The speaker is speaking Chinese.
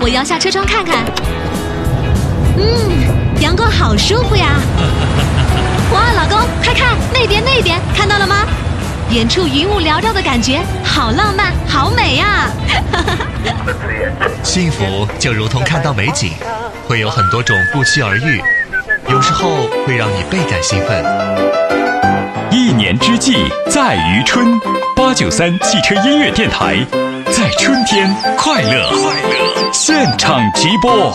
我摇下车窗看看。嗯，阳光好舒服呀！哇，老公，快看那边那边，看到了吗？远处云雾缭绕的感觉，好浪漫，好美呀！幸福就如同看到美景，会有很多种不期而遇，有时候会让你倍感兴奋。一年之计在于春，八九三汽车音乐电台，在春天快乐，快乐现场直播。